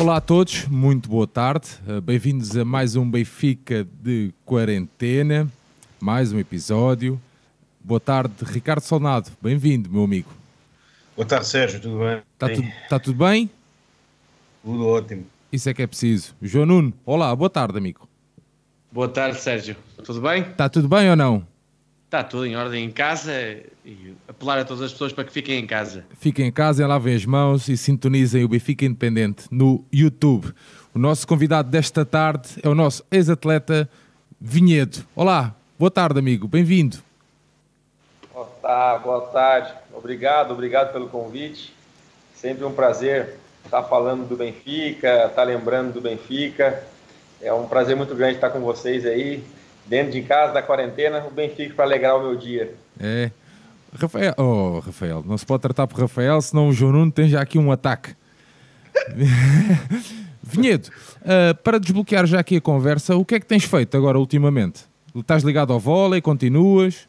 Olá a todos, muito boa tarde. Uh, Bem-vindos a mais um Benfica de quarentena, mais um episódio. Boa tarde, Ricardo Solnado. Bem-vindo, meu amigo. Boa tarde, Sérgio, tudo bem? Está tu, tá tudo bem? Tudo ótimo. Isso é que é preciso. João Nuno, olá, boa tarde, amigo. Boa tarde, Sérgio. Tudo bem? Está tudo bem ou não? Está tudo em ordem em casa e apelar a todas as pessoas para que fiquem em casa. Fiquem em casa, lavem as mãos e sintonizem o Benfica Independente no YouTube. O nosso convidado desta tarde é o nosso ex-atleta Vinhedo. Olá, boa tarde, amigo, bem-vindo. Boa tarde, boa tarde. Obrigado, obrigado pelo convite. Sempre um prazer estar falando do Benfica, estar lembrando do Benfica. É um prazer muito grande estar com vocês aí dentro de casa, da quarentena, o Benfica para alegrar o meu dia. É. Rafael, oh, Rafael, não se pode tratar por Rafael, senão o João Nuno tem já aqui um ataque. Vinhedo, uh, para desbloquear já aqui a conversa, o que é que tens feito agora ultimamente? Estás ligado ao vôlei, continuas?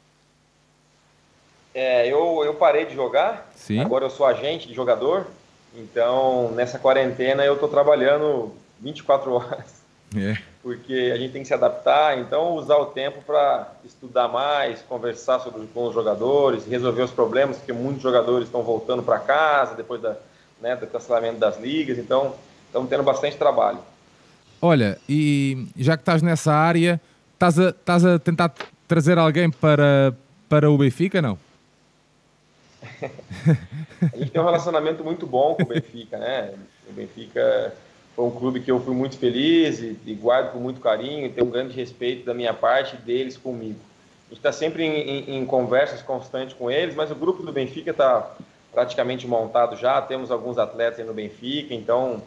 É, eu, eu parei de jogar, Sim. agora eu sou agente de jogador, então nessa quarentena eu estou trabalhando 24 horas. É. Porque a gente tem que se adaptar, então usar o tempo para estudar mais, conversar sobre, com os jogadores, resolver os problemas, porque muitos jogadores estão voltando para casa depois da, né, do cancelamento das ligas, então estamos tendo bastante trabalho. Olha, e já que estás nessa área, estás a, estás a tentar trazer alguém para, para o Benfica, não? a gente tem um relacionamento muito bom com o Benfica, né? O Benfica foi um clube que eu fui muito feliz e, e guardo com muito carinho, e tenho um grande respeito da minha parte deles comigo. A gente está sempre em, em, em, conversas constantes com eles, mas o grupo do Benfica está praticamente montado já, temos alguns atletas aí no Benfica, então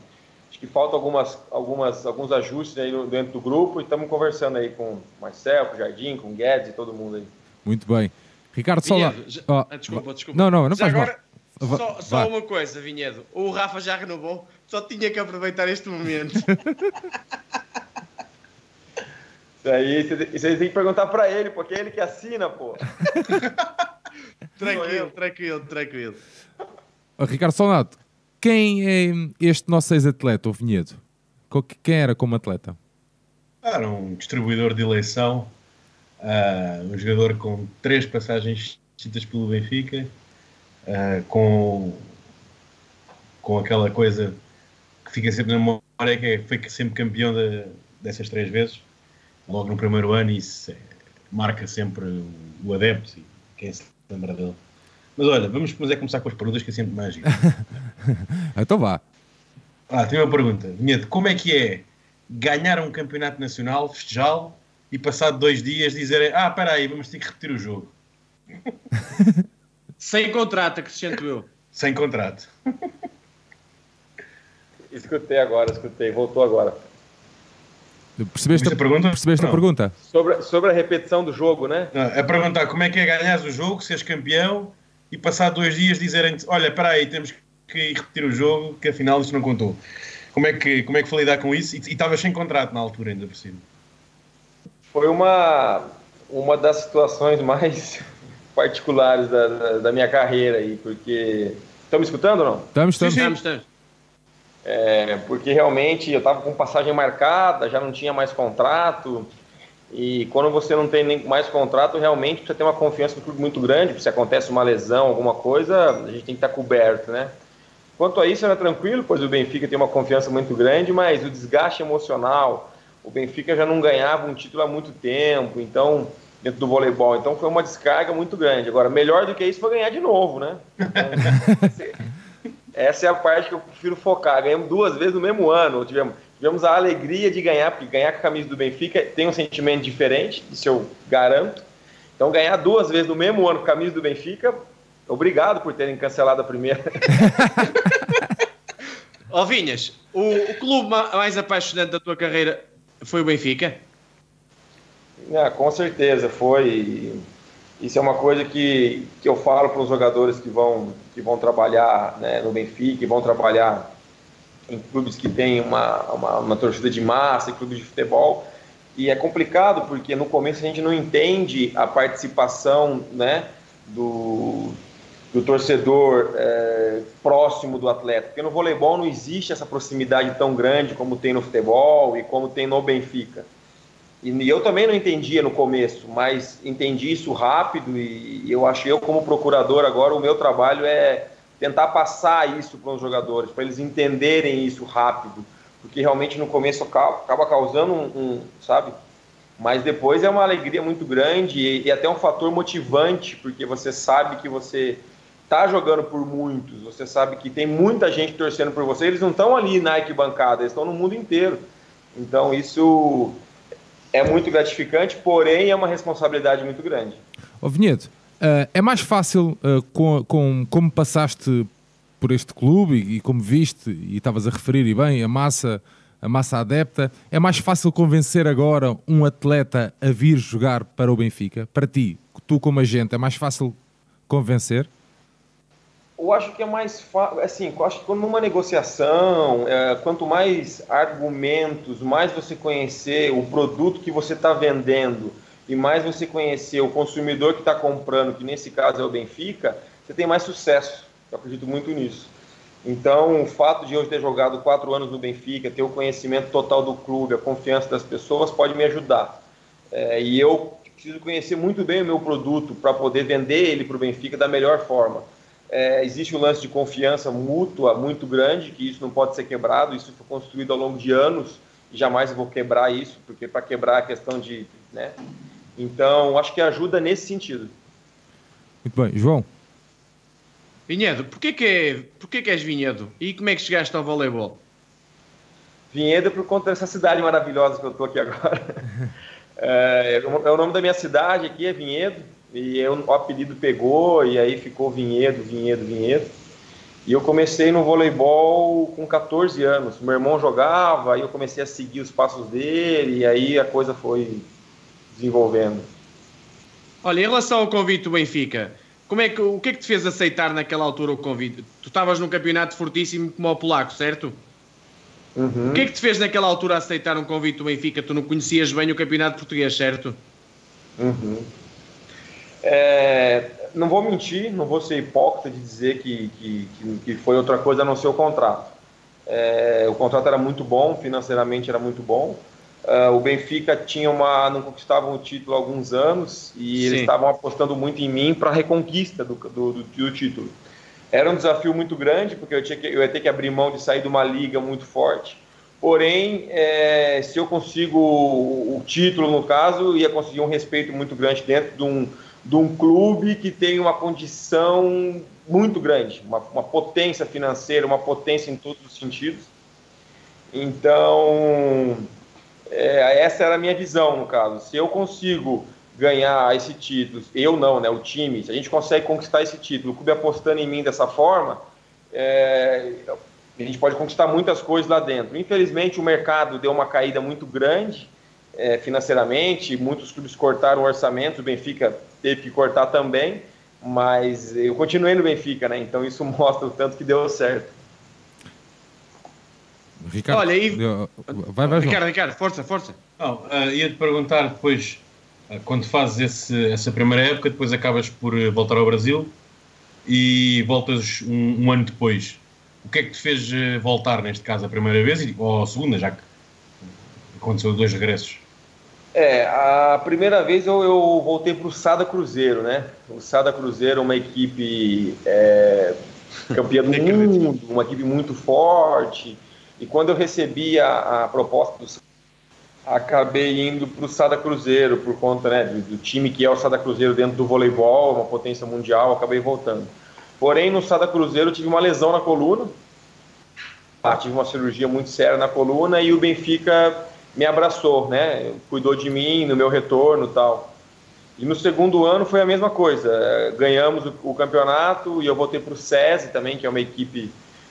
acho que faltam algumas, algumas, alguns ajustes aí dentro do grupo e estamos conversando aí com o Marcel, com o Jardim, com o Guedes e todo mundo aí. Muito bem. Ricardo Sola. Oh, desculpa, desculpa. Não, não, não já faz agora, mal. Só, só uma coisa, Vinhedo. O Rafa já renovou, só tinha que aproveitar este momento. Isso aí, isso aí tem que perguntar para ele, porque é ele que assina, pô. tranquilo, tranquilo, tranquilo. Ricardo Sonato, quem é este nosso ex-atleta, o Vinhedo? Quem era como atleta? Era um distribuidor de eleição, uh, um jogador com três passagens distintas pelo Benfica, uh, com, com aquela coisa que fica sempre na memória, que é, foi sempre campeão de, dessas três vezes, logo no primeiro ano, e isso é, marca sempre o, o adepto e quem se lembra dele. Mas olha, vamos mas é começar com as perguntas que é sempre mágico. então vá. Ah, tem uma pergunta. Vinhedo, como é que é ganhar um campeonato nacional, festejá-lo, e passado dois dias dizerem ah, espera aí, vamos ter que repetir o jogo? Sem contrato, acrescento eu. Sem contrato. escutei agora, escutei, voltou agora. Percebeste, a, pergunta? percebeste a pergunta? Sobre, sobre a repetição do jogo, né? Não, é perguntar como é que é ganhar o jogo, seres campeão e passar dois dias dizerem olha, espera aí, temos que ir repetir o jogo, que afinal isto não contou. Como é que, como é que foi lidar com isso? E estavas sem contrato na altura ainda por cima. Foi uma, uma das situações mais particulares da, da, da minha carreira aí, porque... Estão me escutando ou não? Estamos, estamos. Estamos, estamos. É, porque realmente eu estava com passagem marcada, já não tinha mais contrato, e quando você não tem nem mais contrato, realmente precisa ter uma confiança no clube muito grande, se acontece uma lesão, alguma coisa, a gente tem que estar coberto, né? Quanto a isso, era tranquilo, pois o Benfica tem uma confiança muito grande, mas o desgaste emocional, o Benfica já não ganhava um título há muito tempo, então, dentro do voleibol, então foi uma descarga muito grande. Agora, melhor do que isso foi ganhar de novo, né? Então, essa é a parte que eu prefiro focar. Ganhamos duas vezes no mesmo ano, tivemos tivemos a alegria de ganhar, porque ganhar com a camisa do Benfica tem um sentimento diferente, isso eu garanto. Então, ganhar duas vezes no mesmo ano com a camisa do Benfica, obrigado por terem cancelado a primeira. Ó Vinhas, o, o, clube mais apaixonante da tua carreira foi o Benfica? Ah, com certeza, foi. Isso é uma coisa que, que eu falo para os jogadores que vão, que vão trabalhar né, no Benfica, que vão trabalhar em clubes que têm uma, uma, uma torcida de massa, em clubes de futebol. E é complicado porque no começo a gente não entende a participação né, do, do torcedor é, próximo do atleta. Porque no voleibol não existe essa proximidade tão grande como tem no futebol e como tem no Benfica. E eu também não entendia no começo, mas entendi isso rápido e eu acho eu como procurador agora o meu trabalho é tentar passar isso para os jogadores, para eles entenderem isso rápido, porque realmente no começo acaba causando um, um sabe? Mas depois é uma alegria muito grande e, e até um fator motivante, porque você sabe que você está jogando por muitos, você sabe que tem muita gente torcendo por você, eles não estão ali na arquibancada, eles estão no mundo inteiro. Então isso é muito gratificante, porém é uma responsabilidade muito grande. Ô Vinhedo, uh, é mais fácil, uh, com, com, como passaste por este clube e como viste, e estavas a referir e bem, a massa, a massa adepta, é mais fácil convencer agora um atleta a vir jogar para o Benfica? Para ti, tu como agente, é mais fácil convencer? Eu acho que é mais fácil, assim, eu acho que numa negociação, é, quanto mais argumentos, mais você conhecer o produto que você está vendendo e mais você conhecer o consumidor que está comprando, que nesse caso é o Benfica, você tem mais sucesso. Eu acredito muito nisso. Então, o fato de eu ter jogado quatro anos no Benfica, ter o conhecimento total do clube, a confiança das pessoas, pode me ajudar. É, e eu preciso conhecer muito bem o meu produto para poder vender ele para o Benfica da melhor forma. É, existe um lance de confiança mútua muito grande, que isso não pode ser quebrado, isso foi construído ao longo de anos, e jamais vou quebrar isso, porque para quebrar a questão de. Né? Então, acho que ajuda nesse sentido. Muito bem. João? Vinhedo, porquê que, é, porquê que és Vinhedo? E como é que chegaste ao voleibol? Vinhedo por conta dessa cidade maravilhosa que eu estou aqui agora. é, é o nome da minha cidade aqui, é Vinhedo. E eu, o apelido pegou, e aí ficou Vinhedo, Vinhedo, Vinhedo. E eu comecei no voleibol com 14 anos. Meu irmão jogava, aí eu comecei a seguir os passos dele, e aí a coisa foi desenvolvendo. Olha, em relação ao convite do Benfica, como é que, o que é que te fez aceitar naquela altura o convite? Tu estavas num campeonato fortíssimo como o polaco, certo? Uhum. O que é que te fez naquela altura aceitar um convite do Benfica? Tu não conhecias bem o campeonato português, certo? Uhum. É, não vou mentir, não vou ser hipócrita de dizer que, que, que foi outra coisa a não ser o contrato. É, o contrato era muito bom, financeiramente era muito bom. Uh, o Benfica tinha uma, não conquistava um título há alguns anos e Sim. eles estavam apostando muito em mim para a reconquista do, do, do, do, título. Era um desafio muito grande porque eu, tinha que, eu ia ter que abrir mão de sair de uma liga muito forte. Porém, é, se eu consigo o, o título, no caso, ia conseguir um respeito muito grande dentro de um, de um clube que tem uma condição muito grande, uma, uma potência financeira, uma potência em todos os sentidos. Então, é, essa era a minha visão, no caso. Se eu consigo ganhar esse título, eu não, né, o time, se a gente consegue conquistar esse título, o clube apostando em mim dessa forma, é, a gente pode conquistar muitas coisas lá dentro. Infelizmente, o mercado deu uma caída muito grande é, financeiramente, muitos clubes cortaram o orçamento, o Benfica teve que cortar também, mas eu continuei no Benfica, né? Então isso mostra o tanto que deu certo. Ricardo, Olha, e... vai, vai, Ricardo, Ricardo, força, força. Não, uh, ia-te perguntar depois, uh, quando fazes esse, essa primeira época, depois acabas por uh, voltar ao Brasil e voltas um, um, ano depois. O que é que te fez voltar, neste caso, a primeira vez ou a segunda, já que aconteceu dois regressos? É, a primeira vez eu, eu voltei para o Sada Cruzeiro, né? O Sada Cruzeiro é uma equipe é, campeã do mundo, uma equipe muito forte. E quando eu recebi a, a proposta do acabei indo para o Sada Cruzeiro por conta né, do, do, time que é o Sada Cruzeiro dentro do voleibol, uma potência mundial, acabei voltando. Porém, no Sada Cruzeiro eu tive uma lesão na coluna, ah, tive uma cirurgia muito séria na coluna e o Benfica me abraçou, né? Cuidou de mim no meu retorno tal. E no segundo ano foi a mesma coisa. Ganhamos o, o campeonato e eu voltei para o SESI também, que é uma equipe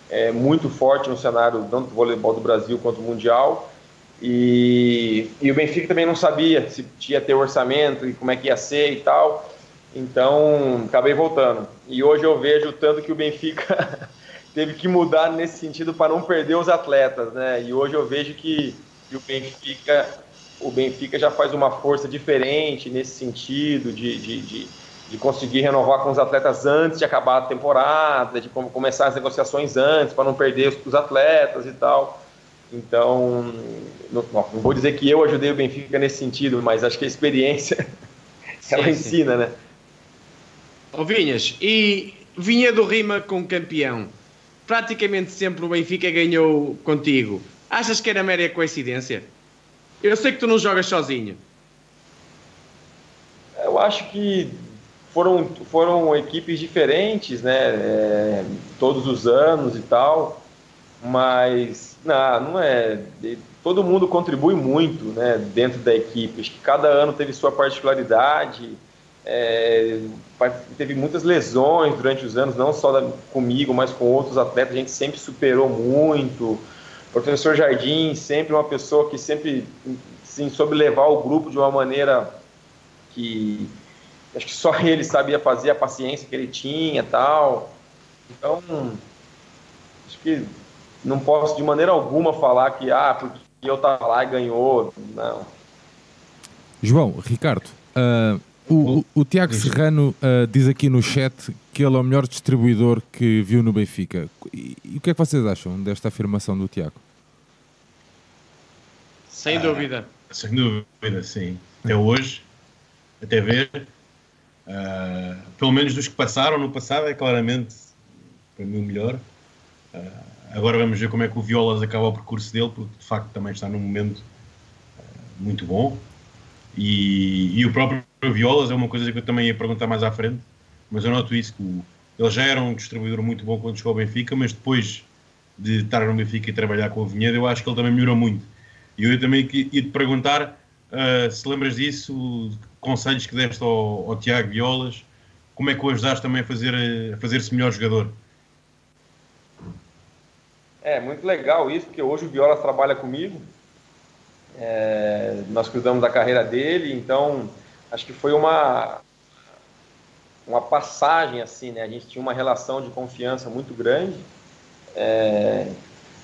é, muito forte no cenário tanto do voleibol do Brasil quanto mundial. E, e o Benfica também não sabia se tinha ter orçamento e como é que ia ser e tal. Então acabei voltando. E hoje eu vejo tanto que o Benfica teve que mudar nesse sentido para não perder os atletas, né? E hoje eu vejo que e o Benfica, o Benfica já faz uma força diferente nesse sentido de, de, de, de conseguir renovar com os atletas antes de acabar a temporada, de começar as negociações antes para não perder os atletas e tal. Então, não, não, vou dizer que eu ajudei o Benfica nesse sentido, mas acho que a experiência sim, ela sim. ensina, né? Ô Vinhas, e vinha do Rima com campeão. Praticamente sempre o Benfica ganhou contigo. Achas que era mera coincidência? Eu sei que tu não jogas sozinho. Eu acho que foram, foram equipes diferentes, né? É, todos os anos e tal, mas não, não é. Todo mundo contribui muito, né? Dentro da equipe. Acho que cada ano teve sua particularidade. É, teve muitas lesões durante os anos, não só da, comigo, mas com outros atletas. A gente sempre superou muito. Professor Jardim, sempre uma pessoa que sempre sim, soube levar o grupo de uma maneira que acho que só ele sabia fazer, a paciência que ele tinha tal. Então, acho que não posso de maneira alguma falar que, ah, porque eu estava lá e ganhou. Não. João, Ricardo, uh, o, o, o, Tiago Serrano uh, diz aqui no chat que ele é o melhor distribuidor que viu no Benfica. E, e o que é que vocês acham desta afirmação do Tiago? Sem dúvida. Ah, sem dúvida, sim. Até hoje, até ver, Uh, pelo menos dos que passaram no passado, é claramente para mim o melhor. Uh, agora vamos ver como é que o Violas acaba o percurso dele, porque de facto também está num momento uh, muito bom. E, e, o próprio Violas é uma coisa que eu também ia perguntar mais à frente, mas eu noto isso: que ele já era um distribuidor muito bom quando chegou ao Benfica, mas depois de estar no Benfica e trabalhar com o Vinhedo, eu acho que ele também melhorou muito. E eu também ia te perguntar se lembras disso, conselhos que deste ao, ao Tiago Violas, como é que o ajudaste também a fazer a fazer-se melhor jogador? É muito legal isso, porque hoje o Violas trabalha comigo. É, nós cuidamos da carreira dele, então acho que foi uma uma passagem assim, né? A gente tinha uma relação de confiança muito grande. É,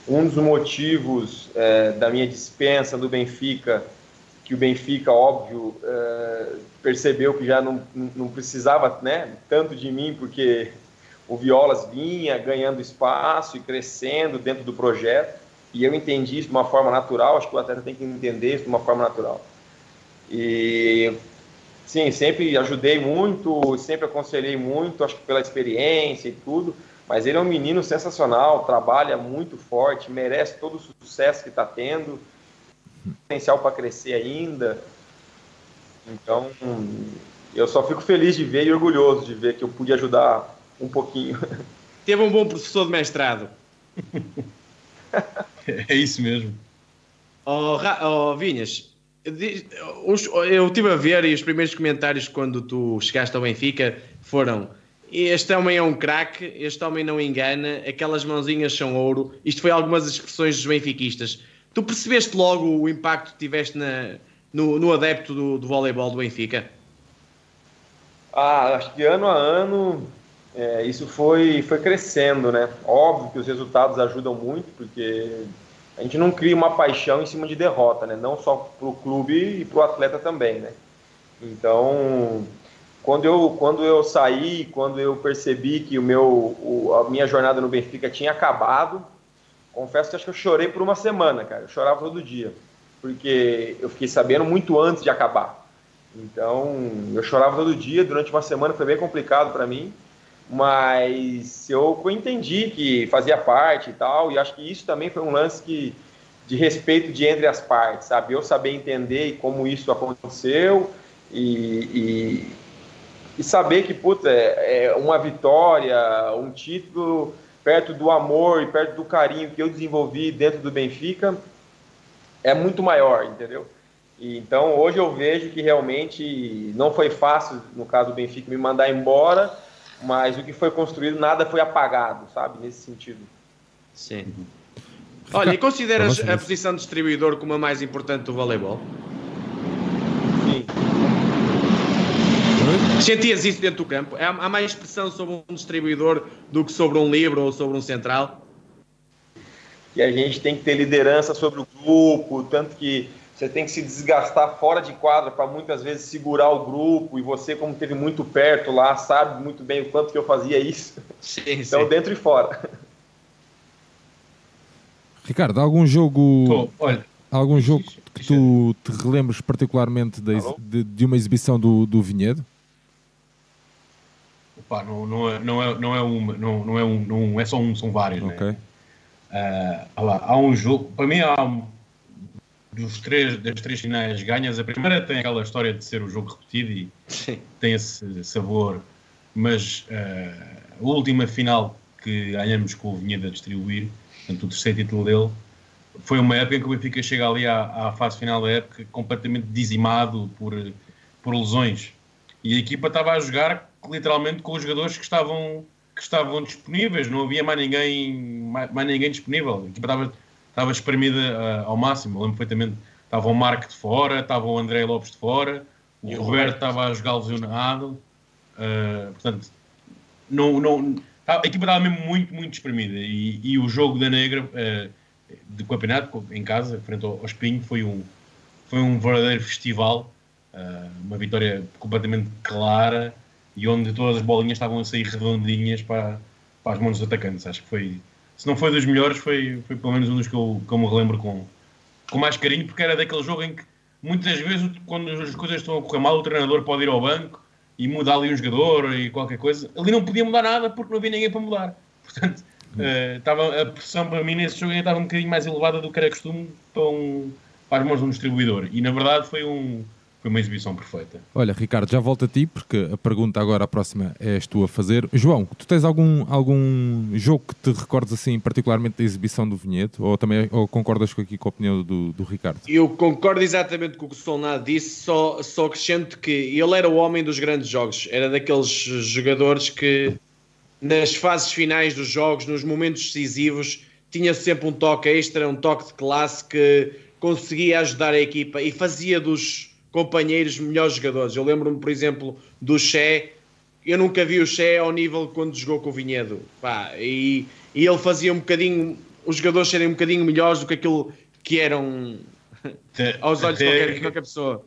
um dos motivos é, da minha dispensa do Benfica que o Benfica, óbvio, uh, percebeu que já não, não precisava né, tanto de mim, porque o Violas vinha ganhando espaço e crescendo dentro do projeto, e eu entendi isso de uma forma natural, acho que o atleta tem que entender isso de uma forma natural. E, sim, sempre ajudei muito, sempre aconselhei muito, acho que pela experiência e tudo, mas ele é um menino sensacional, trabalha muito forte, merece todo o sucesso que está tendo, potencial para crescer ainda. Então, eu só fico feliz de ver e orgulhoso de ver que eu pude ajudar um pouquinho. Teve um bom professor de mestrado. é isso mesmo. Oh, oh, Vinhas, eu estive a ver e os primeiros comentários quando tu chegaste ao Benfica foram este homem é um craque, este homem não engana, aquelas mãozinhas são ouro. Isto foi algumas expressões dos benfiquistas. Tu percebeste logo o impacto que tiveste na, no, no adepto do, do voleibol do Benfica? Ah, acho que ano a ano é, isso foi, foi crescendo, né? Óbvio que os resultados ajudam muito, porque a gente não cria uma paixão em cima de derrota, né? Não só para o clube e para o atleta também, né? Então, quando eu, quando eu saí, quando eu percebi que o meu, o, a minha jornada no Benfica tinha acabado, confesso que acho que eu chorei por uma semana, cara. Eu chorava todo dia, porque eu fiquei sabendo muito antes de acabar. Então, eu chorava todo dia, durante uma semana foi bem complicado para mim, mas eu entendi que fazia parte e tal, e acho que isso também foi um lance que, de respeito de entre as partes, sabe? Eu saber entender como isso aconteceu e, e, e saber que, puta, é, é uma vitória, um título perto do amor e perto do carinho que eu desenvolvi dentro do Benfica, é muito maior, entendeu? Então hoje eu vejo que realmente não foi fácil, no caso do Benfica, me mandar embora, mas o que foi construído nada foi apagado, sabe? Nesse sentido. Sim. Olha, e consideras a posição de distribuidor como a mais importante do voleibol? Sentias isso dentro do campo? Há mais expressão sobre um distribuidor do que sobre um livro ou sobre um central? Que a gente tem que ter liderança sobre o grupo, tanto que você tem que se desgastar fora de quadra para muitas vezes segurar o grupo e você como teve muito perto lá sabe muito bem o quanto que eu fazia isso sim, então sim. dentro e fora Ricardo algum jogo Tô, olha, algum jogo que tu te relembres particularmente de, de, de uma exibição do, do Vinhedo Opa, não, não, é, não, é, não é uma não, não é um não é só um são vários né? okay. né? uh, lá, há um jogo para mim há um, dos três, das três finais ganhas, a primeira tem aquela história de ser o jogo repetido e Sim. tem esse sabor, mas uh, a última final que ganhamos com o Vinhedo a distribuir, portanto, o terceiro título dele, foi uma época em que o Benfica chega ali à, à fase final da época completamente dizimado por, por lesões. E a equipa estava a jogar literalmente com os jogadores que estavam, que estavam disponíveis, não havia mais ninguém, mais, mais ninguém disponível. A equipa estava estava espremida uh, ao máximo. lembro perfeitamente, estava o Marco de fora, estava o André Lopes de fora, o, o Roberto estava a jogar lesionado. Uh, portanto, não, não, a equipa estava mesmo muito, muito espremida. E, e o jogo da Negra uh, de campeonato, em casa, frente ao, ao Espinho, foi um, foi um verdadeiro festival. Uh, uma vitória completamente clara e onde todas as bolinhas estavam a sair redondinhas para, para as mãos dos atacantes. Acho que foi se não foi dos melhores, foi, foi pelo menos um dos que eu, que eu me relembro com, com mais carinho, porque era daquele jogo em que muitas vezes, quando as coisas estão a correr mal, o treinador pode ir ao banco e mudar ali um jogador e qualquer coisa. Ali não podia mudar nada porque não havia ninguém para mudar. Portanto, uh, estava, a pressão para mim nesse jogo estava um bocadinho mais elevada do que era costume para, um, para as mãos de um distribuidor. E na verdade foi um foi uma exibição perfeita. Olha, Ricardo, já volto a ti, porque a pergunta agora, a próxima, és tu a fazer. João, tu tens algum, algum jogo que te recordes assim, particularmente da exibição do Vinhedo? Ou também ou concordas aqui com a opinião do, do Ricardo? Eu concordo exatamente com o que o Solnado disse, só, só acrescento que ele era o homem dos grandes jogos. Era daqueles jogadores que, nas fases finais dos jogos, nos momentos decisivos, tinha sempre um toque extra, um toque de classe que conseguia ajudar a equipa e fazia dos companheiros melhores jogadores. Eu lembro-me, por exemplo, do Che. Eu nunca vi o Che ao nível quando jogou com o Vinhedo. Pá, e, e ele fazia um bocadinho. Os jogadores serem um bocadinho melhores do que aquilo que eram aos olhos de qualquer, qualquer pessoa.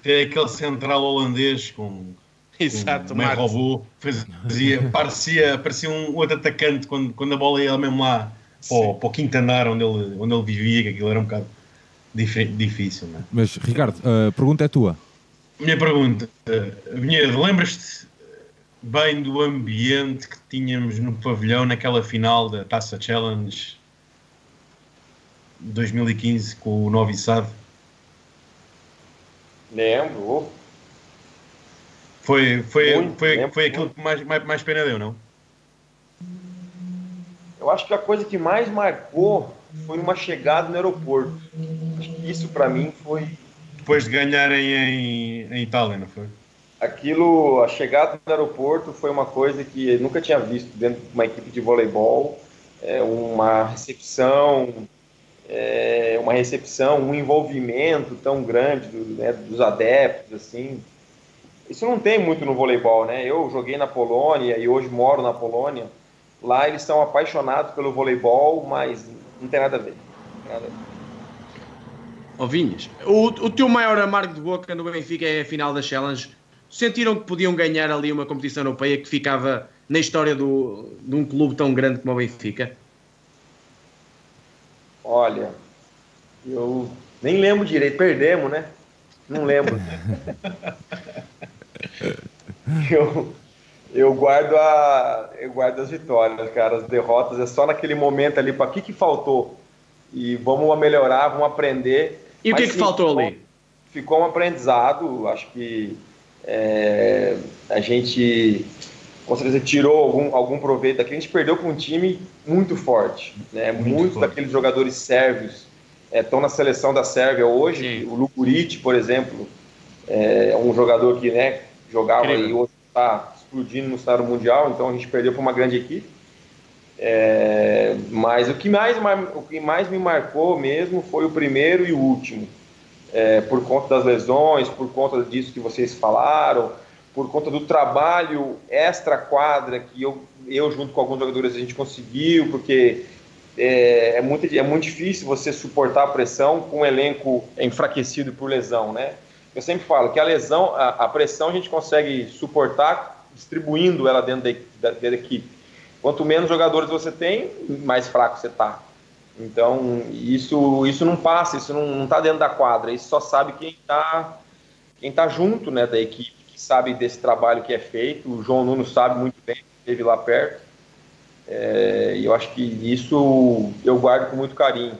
Até aquele central holandês com. Exato, um robô, fazia, parecia, parecia um outro atacante quando, quando a bola ia mesmo lá para o, para o quinto andar onde ele, onde ele vivia, que aquilo era um bocado difícil, não é? Mas, Ricardo, a pergunta é tua. Minha pergunta, uh, Vinhedo, lembras-te bem do ambiente que tínhamos no pavilhão naquela final da Taça Challenge 2015 com o Novi Sad? Lembro. Foi, foi, muito, foi, lembro, foi aquilo que mais, mais, mais pena deu, não? Eu acho que a coisa que mais marcou foi uma chegada no aeroporto. Acho que isso para mim foi. Depois de ganharem em, em Itália, não foi? Aquilo, a chegada no aeroporto foi uma coisa que eu nunca tinha visto dentro de uma equipe de voleibol. É uma recepção, é uma recepção, um envolvimento tão grande do, né, dos adeptos, assim. Isso não tem muito no voleibol, né? Eu joguei na Polônia e hoje moro na Polônia. Lá eles são apaixonados pelo voleibol, mas não tem nada a ver. Nada a ver. Oh, Vinhas, o, o teu maior amargo de boca no Benfica é a final da Challenge. Sentiram que podiam ganhar ali uma competição europeia que ficava na história do, de um clube tão grande como o Benfica? Olha, eu nem lembro direito. Perdemos, né? Não lembro. eu, eu guardo a eu guardo as vitórias, cara. As derrotas é só naquele momento ali para que que faltou e vamos melhorar, vamos aprender. E o que que faltou ali? Ficou um aprendizado. Acho que é, a gente com certeza tirou algum, algum proveito daqui. A gente perdeu com um time muito forte, né? Muito Muitos forte. daqueles jogadores sérvios estão é, na seleção da Sérvia hoje. Sim. O Lukuric, por exemplo, é um jogador que né, jogava Incrível. e hoje está explodindo no cenário mundial, então a gente perdeu para uma grande equipe. É, mas o que, mais, o que mais me marcou mesmo foi o primeiro e o último. É, por conta das lesões, por conta disso que vocês falaram, por conta do trabalho extra-quadra que eu, eu, junto com alguns jogadores, a gente conseguiu, porque é, é, muito, é muito difícil você suportar a pressão com um elenco enfraquecido por lesão, né? Eu sempre falo que a lesão, a, a pressão a gente consegue suportar distribuindo ela dentro da, da, da, equipe. Quanto menos jogadores você tem, mais fraco você está. Então, isso, isso não passa, isso não está dentro da quadra, isso só sabe quem está quem tá junto né, da equipe, que sabe desse trabalho que é feito. O João Nuno sabe muito bem, esteve lá perto. É, e eu acho que isso eu guardo com muito carinho.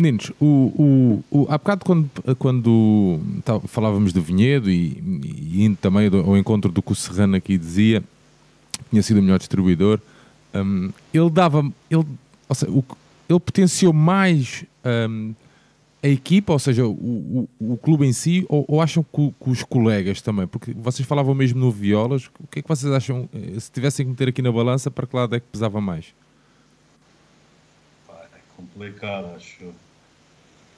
Meninos, o, o, o, há bocado quando, quando tá, falávamos do Vinhedo e, e indo também ao encontro do que o Serrano aqui dizia, tinha sido o melhor distribuidor, um, ele dava, ele, ou seja, o, ele potenciou mais um, a equipa, ou seja, o, o, o clube em si, ou, ou acham que, os colegas também? Porque vocês falavam mesmo no Violas, o que é que vocês acham, eh, se tivessem que meter aqui na balança, para que lado é que pesava mais? É complicado, acho.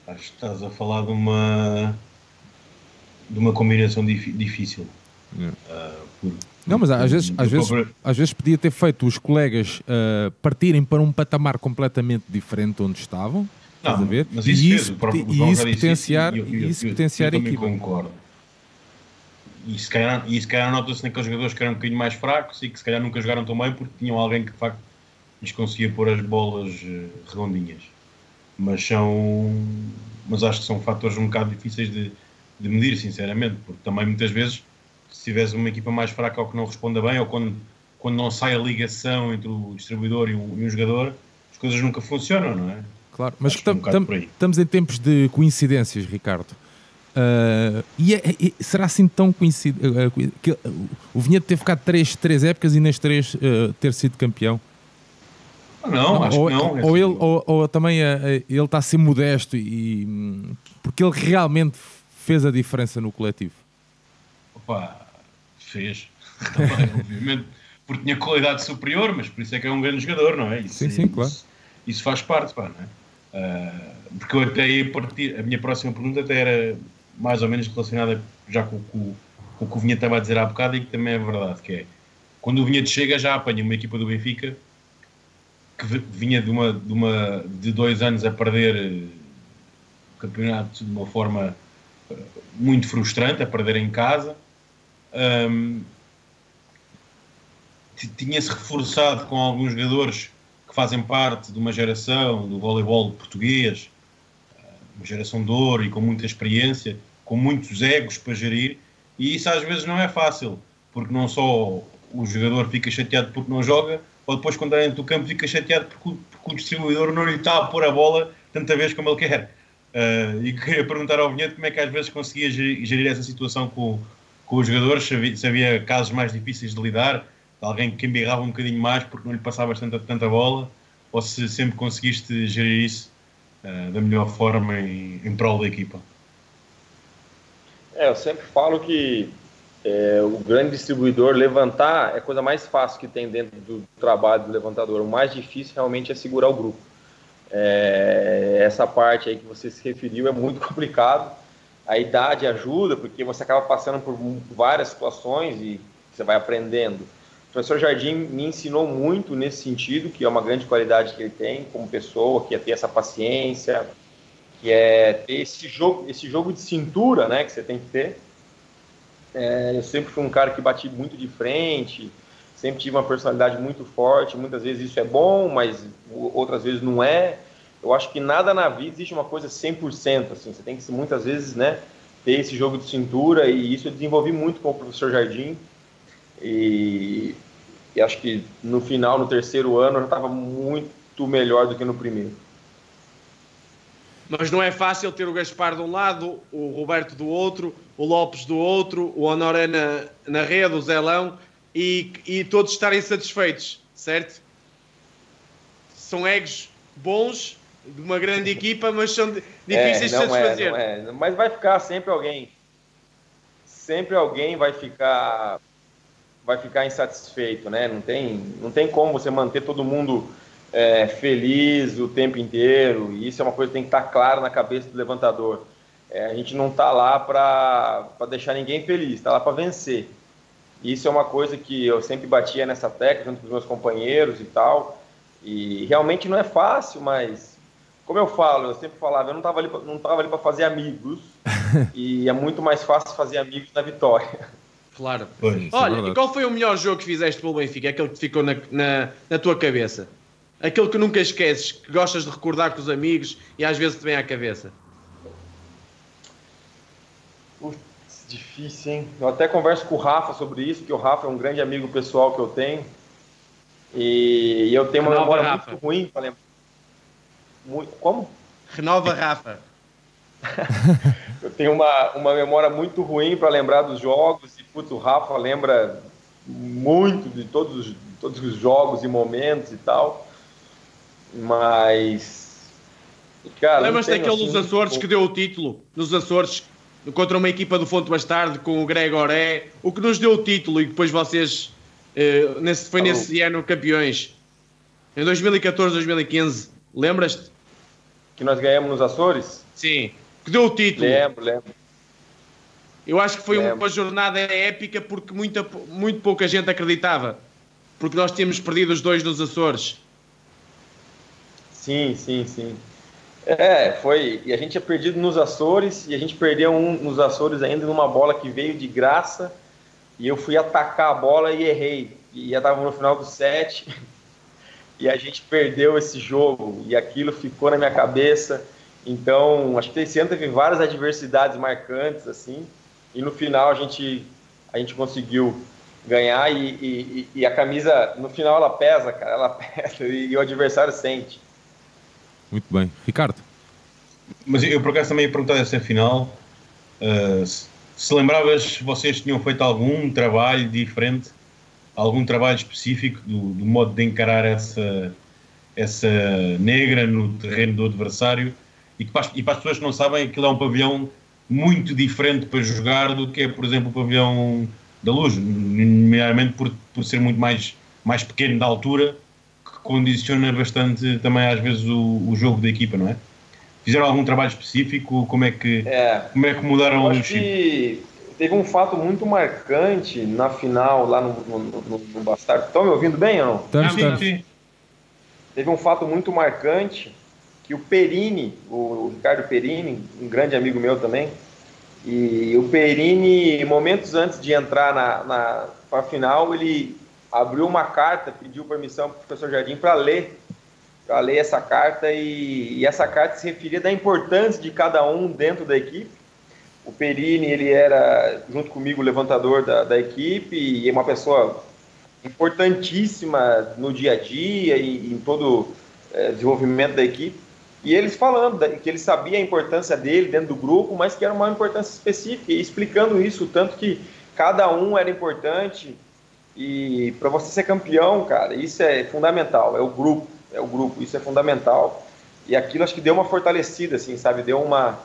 Acho que estás a falar de uma de uma combinação difícil. Uh, por, não, mas às vezes, às, vezes, às vezes podia ter feito os colegas uh, partirem para um patamar completamente diferente onde estavam Estás a ver? Mas isso e isso, e isso potenciar, eu, eu, isso potenciar eu, a equipa. concordo. E se calhar, e se calhar nota-se naqueles jogadores que eram um bocadinho mais fracos e que se calhar nunca jogaram tão bem porque tinham alguém que de facto lhes conseguia pôr as bolas uh, redondinhas. Mas são. Mas acho que são fatores um bocado difíceis de, de medir, sinceramente, porque também muitas vezes se tiveres uma equipa mais fraca ou que não responda bem, ou quando, quando não sai a ligação entre o distribuidor e um, e um jogador, as coisas nunca funcionam, não é? Claro, mas tam, é um estamos em tempos de coincidências, Ricardo. Uh, e, é, é, será assim tão coincidido uh, que uh, o Vinhedo ter ficado três, três épocas e nas três ter sido campeão? Não, não, acho ou, que não. Ou, ele, ou, ou também ele está a ser modesto e, porque ele realmente fez a diferença no coletivo. Opa, fez. Também, obviamente, porque tinha qualidade superior, mas por isso é que é um grande jogador, não é? Isso, sim, sim, claro. Isso, isso faz parte, pá, não é? Uh, porque eu até ia partir, a minha próxima pergunta até era mais ou menos relacionada já com, com, com o que o Vinha estava a dizer há bocado e que também é verdade, que é quando o Vinha chega já apanha uma equipa do Benfica que vinha de, uma, de, uma, de dois anos a perder eh, o campeonato de uma forma eh, muito frustrante, a perder em casa. Um, Tinha-se reforçado com alguns jogadores que fazem parte de uma geração do voleibol português, uma geração de ouro e com muita experiência, com muitos egos para gerir, e isso às vezes não é fácil, porque não só o jogador fica chateado porque não joga, ou depois quando dentro do campo fica chateado porque, porque o distribuidor não lhe está a pôr a bola tanta vez como ele quer. Uh, e queria perguntar ao Vinhedo como é que às vezes conseguia gerir, gerir essa situação com, com os jogadores, se havia, se havia casos mais difíceis de lidar, alguém que embirrava um bocadinho mais porque não lhe passava tanta, tanta bola, ou se sempre conseguiste gerir isso uh, da melhor forma em, em prol da equipa? É, eu sempre falo que é, o grande distribuidor levantar é a coisa mais fácil que tem dentro do trabalho do levantador. O mais difícil realmente é segurar o grupo. É, essa parte aí que você se referiu é muito complicado. A idade ajuda, porque você acaba passando por várias situações e você vai aprendendo. O professor Jardim me ensinou muito nesse sentido, que é uma grande qualidade que ele tem como pessoa, que é ter essa paciência, que é ter esse jogo, esse jogo de cintura, né, que você tem que ter. É, eu sempre fui um cara que bati muito de frente, sempre tive uma personalidade muito forte. Muitas vezes isso é bom, mas outras vezes não é. Eu acho que nada na vida existe uma coisa 100%. Assim, você tem que muitas vezes, né, ter esse jogo de cintura e isso eu desenvolvi muito com o professor Jardim. E, e acho que no final, no terceiro ano, já estava muito melhor do que no primeiro. Mas não é fácil ter o Gaspar de um lado, o Roberto do outro, o Lopes do outro, o Honoré na, na rede, o Zelão, e, e todos estarem satisfeitos, certo? São egos bons, de uma grande equipa, mas são difíceis é, de satisfazer. É, é. Mas vai ficar sempre alguém. Sempre alguém vai ficar vai ficar insatisfeito, né? Não tem, não tem como você manter todo mundo é, feliz o tempo inteiro. E isso é uma coisa que tem que estar claro na cabeça do levantador. É, a gente não está lá para deixar ninguém feliz, está lá para vencer. Isso é uma coisa que eu sempre batia nessa tecla junto com os meus companheiros e tal. E realmente não é fácil, mas como eu falo, eu sempre falava, eu não estava ali, não tava ali para fazer amigos e é muito mais fácil fazer amigos na vitória. Claro. Pois, é Olha, é e qual foi o melhor jogo que fizeste pelo Benfica? Aquele que ficou na, na, na, tua cabeça? Aquele que nunca esqueces, que gostas de recordar com os amigos e às vezes te vem à cabeça? Putz, difícil, hein? Eu até converso com o Rafa sobre isso, porque o Rafa é um grande amigo pessoal que eu tenho. E eu tenho uma Renova memória Rafa. muito ruim para lembrar. Muito... Como? Renova Rafa. eu tenho uma, uma memória muito ruim para lembrar dos jogos e putz, o Rafa lembra muito de todos os, todos os jogos e momentos e tal. Mas. Lembras-te daquele assim, dos Açores que deu o título? Nos Açores, contra uma equipa do Fonte Bastardo com o Gregoré, o que nos deu o título e depois vocês. Uh, nesse, foi nesse ano campeões. Em 2014, 2015. Lembras-te? Que nós ganhamos nos Açores? Sim que deu o título. Lembro, lembro. Eu acho que foi lembro. uma jornada épica porque muita, muito pouca gente acreditava. Porque nós tínhamos perdido os dois nos Açores. Sim, sim, sim. É, foi. E a gente tinha perdido nos Açores e a gente perdeu um nos Açores ainda numa bola que veio de graça. E eu fui atacar a bola e errei. E já estava no final do set. E a gente perdeu esse jogo. E aquilo ficou na minha cabeça. Então, acho que esse ano teve várias adversidades marcantes, assim, e no final a gente, a gente conseguiu ganhar e, e, e a camisa, no final ela pesa, cara, ela pesa e, e o adversário sente. Muito bem. Ricardo? Mas eu por acaso também ia perguntar essa final, uh, se, se lembravas, vocês tinham feito algum trabalho diferente, algum trabalho específico do, do modo de encarar essa, essa negra no terreno do adversário, e, que para, e para as pessoas que não sabem, aquilo é um pavilhão muito diferente para jogar do que é, por exemplo, o pavilhão da Luz, nomeadamente por, por ser muito mais, mais pequeno da altura, condiciona bastante também às vezes o, o jogo da equipa, não é? Fizeram algum trabalho específico? Como é que, é, como, é que mudaram o chip? Teve um fato muito marcante na final lá no, no, no, no Bastardo. Estão me ouvindo bem ou não? Estamos, sim. Teve um fato muito marcante que o Perini, o Ricardo Perini, um grande amigo meu também, e o Perini, momentos antes de entrar na, na a final, ele abriu uma carta, pediu permissão para o professor Jardim para ler, para ler essa carta, e, e, essa carta se referia da importância de cada um dentro da equipe. O Perini, ele era, junto comigo, o levantador da, da equipe, e uma pessoa importantíssima no dia a dia e em todo é, desenvolvimento da equipe. E eles falando que ele sabia a importância dele dentro do grupo, mas que era uma importância específica, e explicando isso, tanto que cada um era importante. E para você ser campeão, cara, isso é fundamental, é o grupo, é o grupo, isso é fundamental. E aquilo acho que deu uma fortalecida, assim, sabe? Deu uma,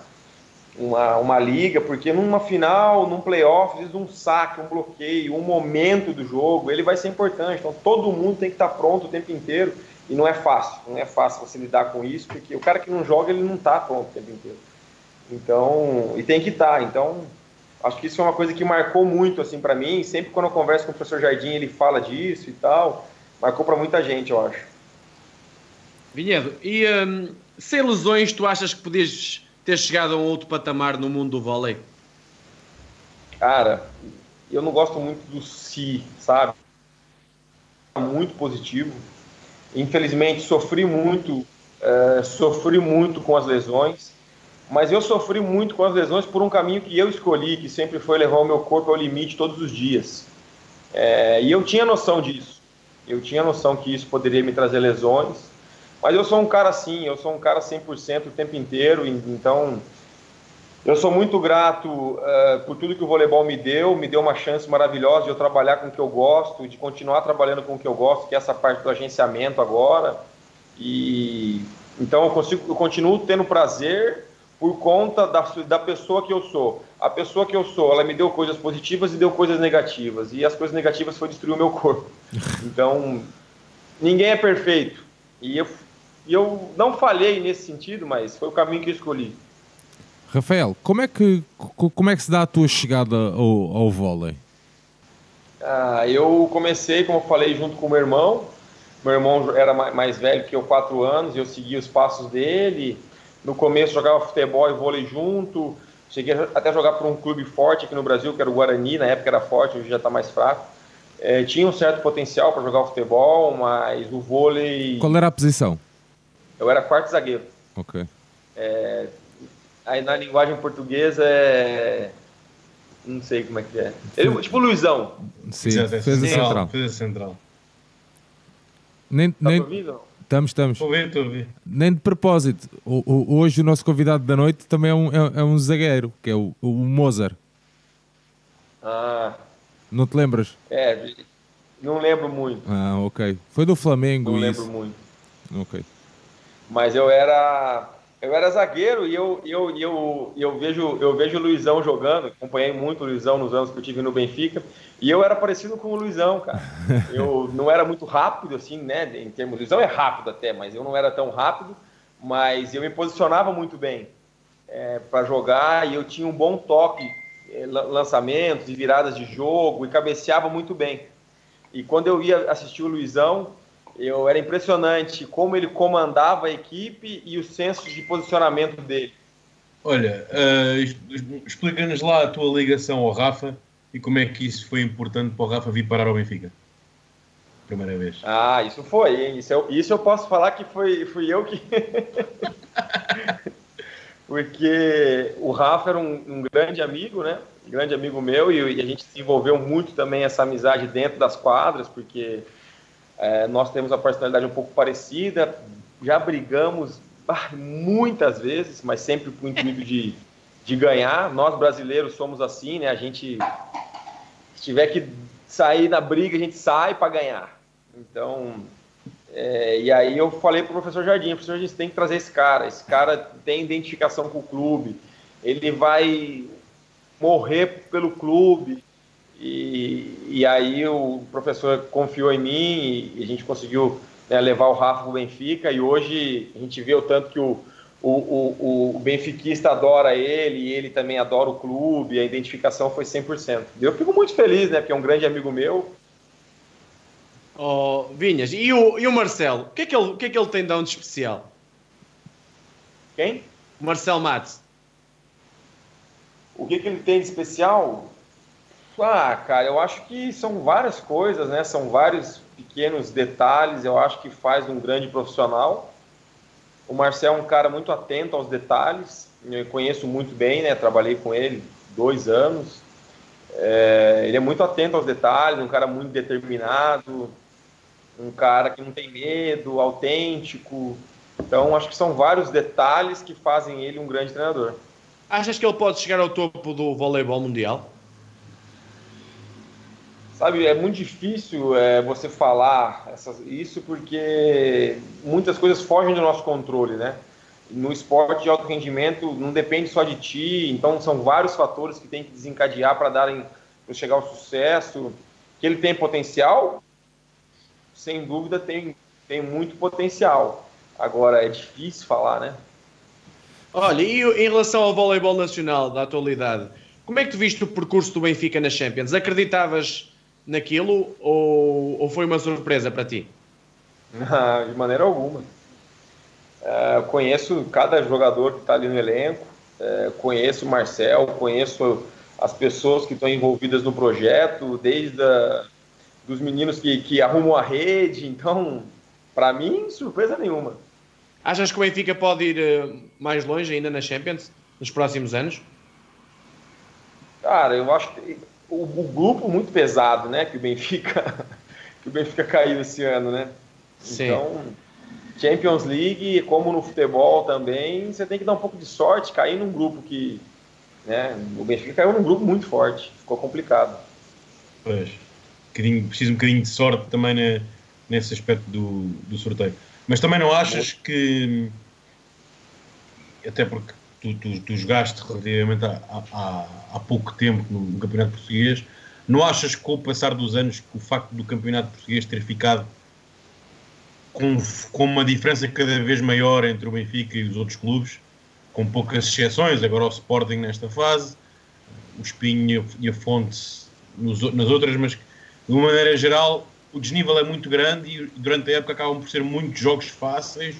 uma, uma liga, porque numa final, num playoff, um saque, um bloqueio, um momento do jogo, ele vai ser importante. Então todo mundo tem que estar pronto o tempo inteiro. E não é fácil, não é fácil você lidar com isso, porque o cara que não joga, ele não está pronto o tempo inteiro. Então, e tem que estar. Tá. Então, acho que isso é uma coisa que marcou muito assim para mim. Sempre quando eu converso com o professor Jardim, ele fala disso e tal. Marcou para muita gente, eu acho. Vinhedo, e um, sem lesões, tu achas que podias ter chegado a um outro patamar no mundo do vôlei? Cara, eu não gosto muito do si, sabe? Muito positivo Infelizmente sofri muito, é, sofri muito com as lesões, mas eu sofri muito com as lesões por um caminho que eu escolhi, que sempre foi levar o meu corpo ao limite todos os dias. É, e eu tinha noção disso. Eu tinha noção que isso poderia me trazer lesões, mas eu sou um cara assim, eu sou um cara 100% o tempo inteiro, então eu sou muito grato uh, por tudo que o voleibol me deu, me deu uma chance maravilhosa de eu trabalhar com o que eu gosto, de continuar trabalhando com o que eu gosto, que é essa parte do agenciamento agora. E então eu consigo, eu continuo tendo prazer por conta da, da pessoa que eu sou. A pessoa que eu sou, ela me deu coisas positivas e deu coisas negativas. E as coisas negativas foi destruir o meu corpo. Então, ninguém é perfeito. E eu, eu não falhei nesse sentido, mas foi o caminho que eu escolhi. Rafael, como é que, como é que se dá a tua chegada ao, ao vôlei? Ah, eu comecei, como eu falei, junto com o meu irmão. Meu irmão era mais velho que eu, quatro anos, e eu seguia os passos dele. No começo jogava futebol e vôlei junto. Cheguei até a jogar para um clube forte aqui no Brasil, que era o Guarani, na época era forte, hoje já está mais fraco. É, tinha um certo potencial para jogar futebol, mas o vôlei. Qual era a posição? Eu era quarto zagueiro. Ok. É, aí na linguagem portuguesa é. Não sei como é que é. Ele, tipo Luizão. Sim, fez a central. Fez a central. Nem, Tá nem... ouvindo? Estamos, estamos. Estou a ver. Nem de propósito. O, o- hoje o nosso convidado da noite também é um, é, é um zagueiro, que é o, o Mozart. Ah, Não te lembras? é. Não lembro muito. Ah, ok. Foi do Flamengo Não isso. lembro muito. Ok. Mas eu era eu era zagueiro e eu, eu, eu, eu vejo eu vejo o Luizão jogando, acompanhei muito o Luizão nos anos que eu tive no Benfica, e eu era parecido com o Luizão, cara. Eu não era muito rápido assim, né, em termos o Luizão é rápido até, mas eu não era tão rápido, mas eu me posicionava muito bem para jogar e eu tinha um bom toque, lan- lançamentos e viradas de jogo e cabeceava muito bem. E quando eu ia assistir o Luizão, eu era impressionante como ele comandava a equipe e os sensos de posicionamento dele. Olha, es- explica-nos lá a tua ligação ao Rafa e como é que isso foi importante para o Rafa vir parar ao Benfica. Primeira vez. Ah, isso foi, hein? Isso eu, isso eu posso falar que foi, fui eu que. Porque o Rafa era um, um grande amigo, né? Um grande amigo meu, e, e a gente desenvolveu muito também essa amizade dentro das quadras, porque é, nós temos uma personalidade um pouco parecida, já brigamos muitas vezes, mas sempre com o intuito de, de ganhar. Nós brasileiros somos assim, né? A gente se tiver que sair na briga, a gente sai para ganhar. Então, é, e aí eu falei pro professor Jardim, professor Jardim, você tem que trazer esse cara, esse cara tem identificação com o clube, ele vai morrer pelo clube. E, e aí o professor confiou em mim e a gente conseguiu né, levar o Rafa pro Benfica e hoje a gente vê o tanto que o, o, o, o benfiquista adora ele e ele também adora o clube, a identificação foi 100%. Eu fico muito feliz, né, porque é um grande amigo meu, Oh, Vinhas, e o, e o Marcelo? O que, é que ele, o que é que ele tem de onde especial? Quem? O Marcelo Matos. O que, que ele tem de especial? Ah, cara, eu acho que são várias coisas, né? São vários pequenos detalhes, eu acho que faz um grande profissional. O Marcel é um cara muito atento aos detalhes, eu conheço muito bem, né? Trabalhei com ele dois anos. É, ele é muito atento aos detalhes, um cara muito determinado, um cara que não tem medo, autêntico. Então, acho que são vários detalhes que fazem ele um grande treinador. Achas que ele pode chegar ao topo do voleibol mundial? Sabe, é muito difícil é, você falar essas, isso porque muitas coisas fogem do nosso controle, né? No esporte de alto rendimento não depende só de ti, então são vários fatores que tem que desencadear para darem para chegar ao sucesso. Que ele tem potencial, sem dúvida tem tem muito potencial. Agora é difícil falar, né? Olha, e em relação ao voleibol nacional da atualidade, como é que tu viste o percurso do Benfica na Champions? Acreditavas naquilo ou, ou foi uma surpresa para ti? de maneira alguma. Eu conheço cada jogador que está ali no elenco, é, conheço o Marcel, conheço as pessoas que estão envolvidas no projeto, desde a, dos meninos que, que arrumam a rede. Então, para mim, surpresa nenhuma. Achas que o Benfica pode ir eh, mais longe ainda na Champions nos próximos anos? Cara, eu acho que o, o grupo muito pesado, né, que o Benfica que o Benfica caiu esse ano, né? Sim. Então, Champions League, como no futebol também, você tem que dar um pouco de sorte, cair num grupo que, né, o Benfica caiu num grupo muito forte, ficou complicado. Pois. Um preciso um bocadinho de sorte também na- nesse aspecto do, do sorteio. Mas também não achas que. Até porque tu, tu, tu jogaste relativamente há, pouco tempo no, no Campeonato Português, não achas que com o passar dos anos, o facto do Campeonato Português ter ficado com, com uma diferença cada vez maior entre o Benfica e os outros clubes, com poucas exceções, agora o Sporting nesta fase, o Espinho e a Fonte nos nas outras, mas de uma maneira geral, o desnível é muito grande e durante a época acabam por ser muitos jogos fáceis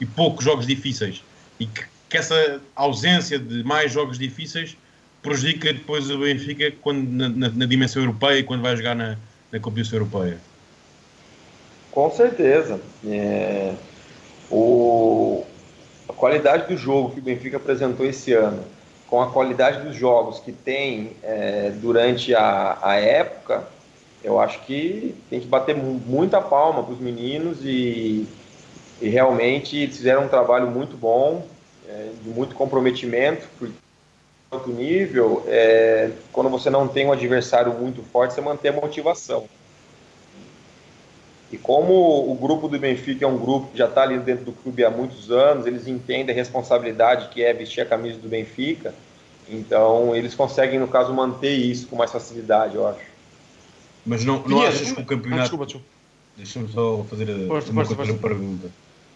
e poucos jogos difíceis. E que, que essa ausência de mais jogos difíceis prejudica depois o Benfica quando, na, na, na dimensão europeia e quando vai jogar na, na competição europeia. Com certeza. É, o, a qualidade do jogo que o Benfica apresentou esse ano, com a qualidade dos jogos que tem é, durante a, a época, eu acho que tem que bater muita palma para os meninos e, e, realmente fizeram um trabalho muito bom, é, de muito comprometimento, porque alto nível, é, quando você não tem um adversário muito forte, você mantém a motivação. E como o grupo do Benfica é um grupo que já está ali dentro do clube há muitos anos, eles entendem a responsabilidade que é vestir a camisa do Benfica, então eles conseguem, no caso, manter isso com mais facilidade, eu acho. Mas não, não achas que o campeonato. Ah, desculpa, desculpa. Deixa-me só fazer a, uma pergunta.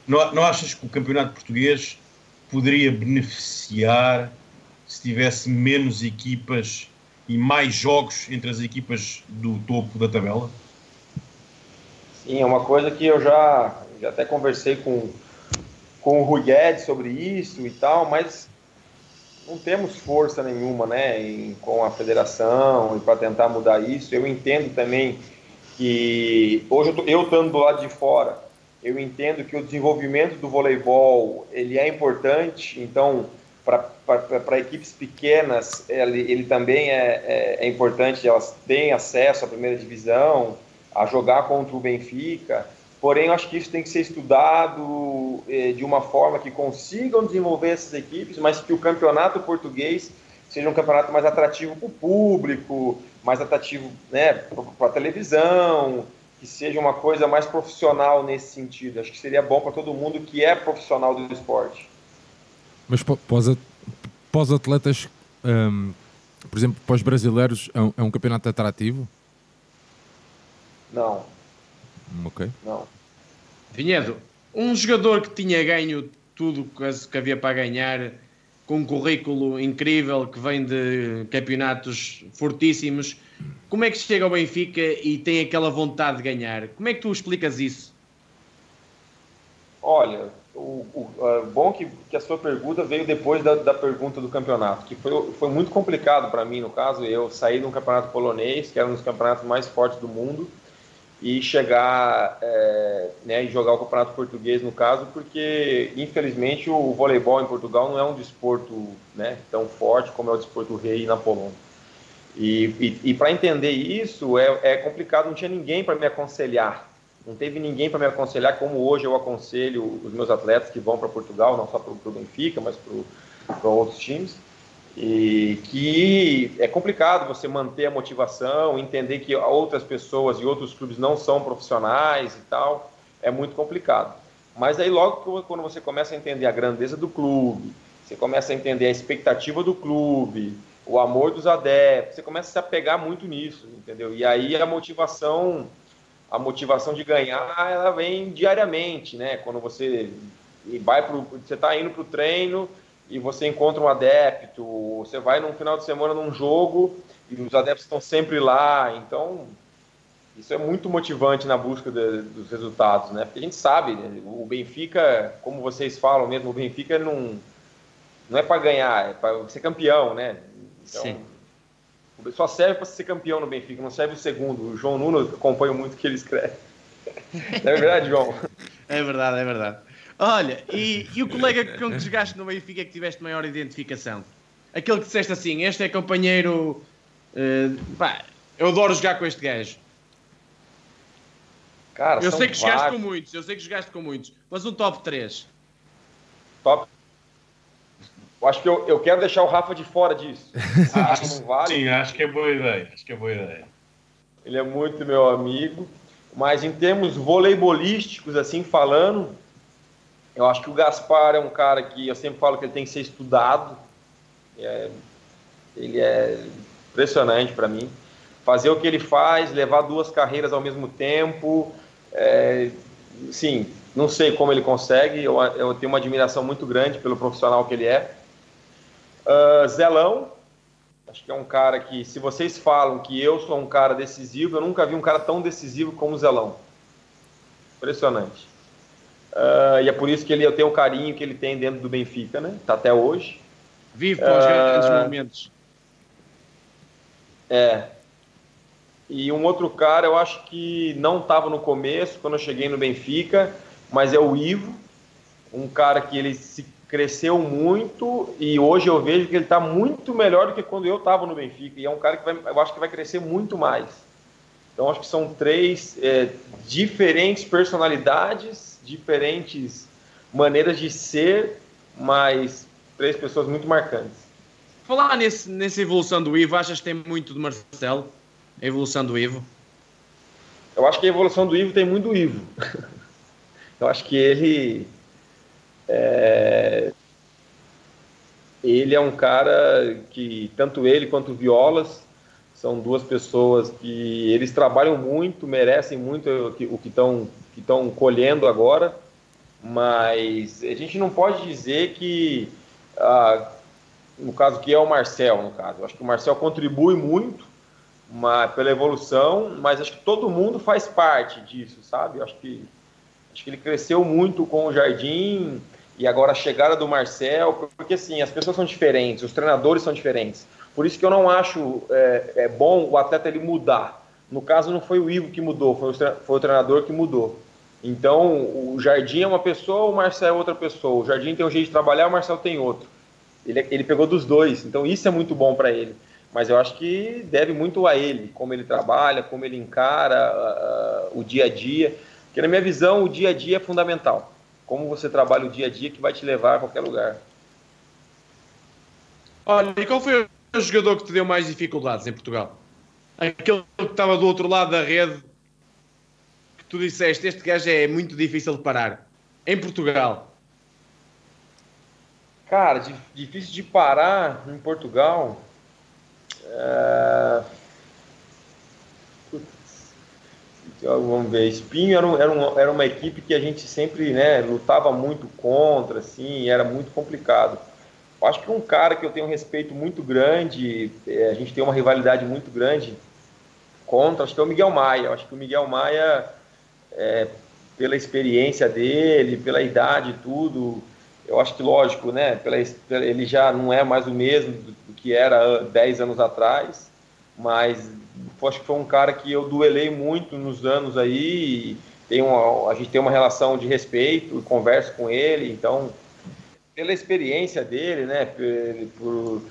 Não, não achas que o campeonato português poderia beneficiar se tivesse menos equipas e mais jogos entre as equipas do topo da tabela? Sim, é uma coisa que eu já, já até conversei com, com o Rui Guedes sobre isso e tal, mas não temos força nenhuma né, em, com a federação e para tentar mudar isso. Eu entendo também que hoje eu estando do lado de fora, eu entendo que o desenvolvimento do voleibol ele é importante, então para equipes pequenas ele, ele também é, é, é importante, elas têm acesso à primeira divisão, a jogar contra o Benfica. Porém, eu acho que isso tem que ser estudado eh, de uma forma que consigam desenvolver essas equipes, mas que o campeonato português seja um campeonato mais atrativo para o público, mais atrativo né, para a televisão, que seja uma coisa mais profissional nesse sentido. Acho que seria bom para todo mundo que é profissional do esporte. Mas para os atletas, um, por exemplo, para os brasileiros, é um, é um campeonato atrativo? Não. Ok. Não. Vinhedo, um jogador que tinha ganho tudo que havia para ganhar, com um currículo incrível, que vem de campeonatos fortíssimos, como é que chega ao Benfica e tem aquela vontade de ganhar? Como é que tu explicas isso? Olha, o, o uh, bom que, que a sua pergunta veio depois da, da pergunta do campeonato, que foi, foi muito complicado para mim, no caso, eu saí de um campeonato polonês, que era um dos campeonatos mais fortes do mundo, e chegar é, né, e jogar o campeonato português no caso, porque infelizmente o voleibol em Portugal não é um desporto né, tão forte como é o desporto rei na Polônia. E, e, e para entender isso é, é, complicado, não tinha ninguém para me aconselhar, não teve ninguém para me aconselhar como hoje eu aconselho os meus atletas que vão para Portugal, não só para o Benfica, mas para outros times. E que é complicado você manter a motivação, entender que outras pessoas e outros clubes não são profissionais e tal, é muito complicado. Mas aí logo quando você começa a entender a grandeza do clube, você começa a entender a expectativa do clube, o amor dos adeptos, você começa a se apegar muito nisso, entendeu? E aí a motivação, a motivação de ganhar, ela vem diariamente, né? Quando você vai pro, você está indo para o treino, e você encontra um adepto, você vai num final de semana num jogo e os adeptos estão sempre lá, então isso é muito motivante na busca de, dos resultados, né? Porque a gente sabe, né? o Benfica, como vocês falam mesmo, o Benfica não, não é para ganhar, é para ser campeão, né? Então, Sim. Só serve para ser campeão no Benfica, não serve o segundo. O João Nuno acompanha muito o que ele escreve. Não é verdade, João? É verdade, é verdade. Olha, e, e o colega com que jogaste no Benfica que tiveste maior identificação? Aquele que disseste assim, este é companheiro. Uh, pá, eu adoro jogar com este gajo. Cara, eu sei que jogaste com muitos, eu sei que jogaste com muitos, mas um top 3. Top. Eu acho que eu, eu quero deixar o Rafa de fora disso. acho, vale. Sim, acho que é boa ideia. Acho que é boa ideia. Ele é muito meu amigo, mas em termos voleibolísticos, assim falando, eu acho que o Gaspar é um cara que eu sempre falo que ele tem que ser estudado. É, ele é impressionante para mim. Fazer o que ele faz, levar duas carreiras ao mesmo tempo. É, sim, não sei como ele consegue. Eu, eu, tenho uma admiração muito grande pelo profissional que ele é. Uh, Zelão, Acho que é um cara que, se vocês falam que eu sou um cara decisivo, eu nunca vi um cara tão decisivo como o Zelão. Impressionante. Uh, e é por isso que ele, eu tenho o carinho que ele tem dentro do Benfica, né? Tá até hoje. Vive para os uh, grandes momentos. É. E um outro cara, eu acho que não estava no começo, quando eu cheguei no Benfica, mas é o Ivo, um cara que ele se cresceu muito e hoje eu vejo que ele está muito melhor do que quando eu estava no Benfica. E é um cara que vai, eu acho que vai crescer muito mais. Então acho que são três é, diferentes personalidades, diferentes maneiras de ser, mas três pessoas muito marcantes. Falar nesse, nessa evolução do Ivo, achas que tem muito do Marcelo? A evolução do Ivo? Eu acho que a evolução do Ivo tem muito do Ivo. eu acho que ele é, ele é um cara que, tanto ele quanto o Violas, são duas pessoas que eles trabalham muito, merecem muito o que estão que estão colhendo agora, mas a gente não pode dizer que, ah, no caso que é o Marcel, no caso, acho que o Marcel contribui muito uma, pela evolução, mas acho que todo mundo faz parte disso, sabe? Acho que acho que ele cresceu muito com o Jardim, e agora a chegada do Marcel, porque assim, as pessoas são diferentes, os treinadores são diferentes. Por isso que eu não acho é, é bom o atleta ele mudar. No caso, não foi o Ivo que mudou, foi o, foi o treinador que mudou. Então, o Jardim é uma pessoa, o Marcel é outra pessoa. O Jardim tem um jeito de trabalhar, o Marcel tem outro. Ele, ele pegou dos dois, então isso é muito bom para ele. Mas eu acho que deve muito a ele, como ele trabalha, como ele encara uh, o dia a dia. Porque, na minha visão, o dia a dia é fundamental como você trabalha o dia a dia que vai te levar a qualquer lugar. Olha, e qual foi o jogador que te deu mais dificuldades em Portugal? Aquele que estava do outro lado da rede, que tu disseste, este gajo é muito difícil de parar. Em Portugal. Cara, difícil de parar em Portugal. É... vamos ver, Espinho era, um, era, um, era uma equipe que a gente sempre né, lutava muito contra, assim, era muito complicado. Acho que um cara que eu tenho um respeito muito grande, é, a gente tem uma rivalidade muito grande contra, acho que é o Miguel Maia. Acho que o Miguel Maia, é, pela experiência dele, pela idade e tudo, eu acho que lógico, né? Pela, ele já não é mais o mesmo do que era 10 anos atrás, mas acho que foi um cara que eu duelei muito nos anos aí. Tem uma, a gente tem uma relação de respeito, converso com ele, então pela experiência dele, né, por,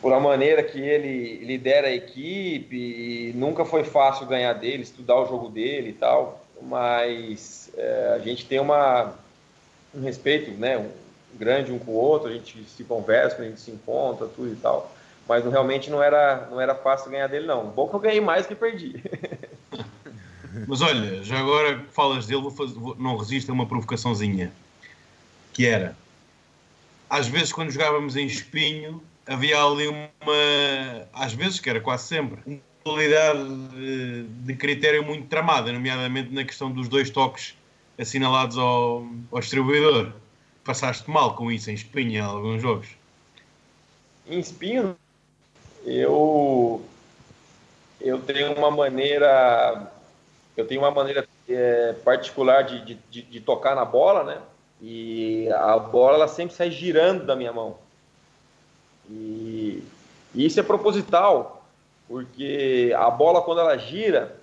por a maneira que ele lidera a equipe, nunca foi fácil ganhar dele, estudar o jogo dele e tal, mas é, a gente tem uma, um respeito, né, um, grande um com o outro, a gente se conversa, a gente se encontra, tudo e tal mas realmente não era, não era fácil ganhar dele, não. Bom que eu ganhei mais que perdi. mas olha, já agora que falas dele, vou fazer, vou, não resisto a uma provocaçãozinha. Que era, às vezes quando jogávamos em espinho, havia ali uma, às vezes, que era quase sempre, uma qualidade de, critério muito tramada, nomeadamente na questão dos dois toques assinalados ao, ao distribuidor. Passaste mal com isso em espinho em alguns jogos? Em espinho, eu eu tenho uma maneira eu tenho uma maneira é, particular de, de, de, tocar na bola, né? E a bola ela sempre sai girando da minha mão. E, e isso é proposital, porque a bola quando ela gira,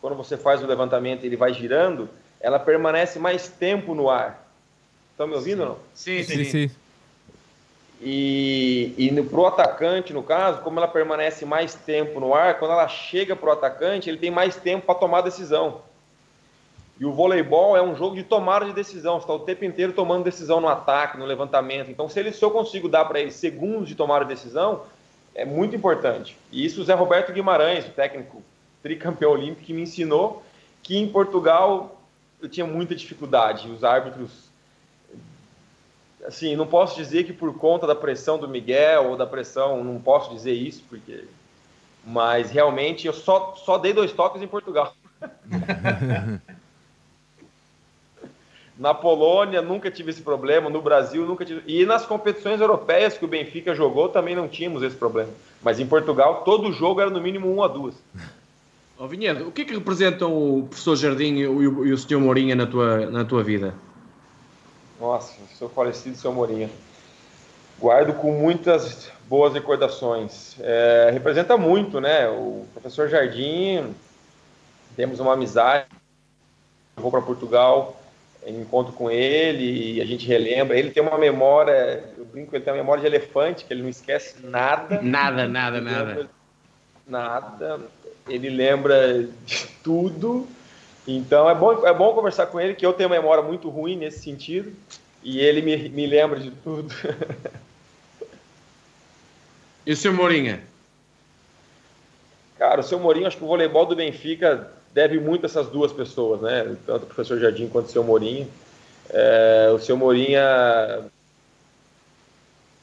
quando você faz o levantamento e ele vai girando, ela permanece mais tempo no ar. Estão me ouvindo sim. ou não? Sim, sim. sim. E, e para o atacante, no caso, como ela permanece mais tempo no ar, quando ela chega para o atacante, ele tem mais tempo para tomar decisão. E o voleibol é um jogo de tomada de decisão. Está o tempo inteiro tomando decisão no ataque, no levantamento. Então, se, ele, se eu consigo dar para ele segundos de tomada de decisão, é muito importante. E isso o Zé Roberto Guimarães, o técnico tricampeão olímpico, que me ensinou que em Portugal eu tinha muita dificuldade. Os árbitros assim, não posso dizer que por conta da pressão do Miguel ou da pressão, não posso dizer isso, porque. Mas realmente eu só, só dei dois toques em Portugal. Na Polônia nunca tive esse problema, no Brasil nunca tive. E nas competições europeias que o Benfica jogou também não tínhamos esse problema. Mas em Portugal todo jogo era no mínimo um a duas. Oh, Vinhedo, o que é que representam o professor Jardim e o, e o senhor Mourinha na tua, na tua vida? Nossa, sou falecido, seu Mourinha. Guardo com muitas boas recordações. É, representa muito, né? O professor Jardim, temos uma amizade. Vou para Portugal, encontro com ele e a gente relembra. Ele tem uma memória, eu brinco, ele tem uma memória de elefante, que ele não esquece nada. Nada, nada, nada. Nada. Ele lembra de tudo. Então é bom, é bom conversar com ele, que eu tenho uma memória muito ruim nesse sentido. E ele me, me lembra de tudo. e o seu Mourinha? Cara, o seu Mourinho, acho que o voleibol do Benfica deve muito a essas duas pessoas, né? Tanto o professor Jardim quanto o seu Mourinho. É, o seu Mourinha,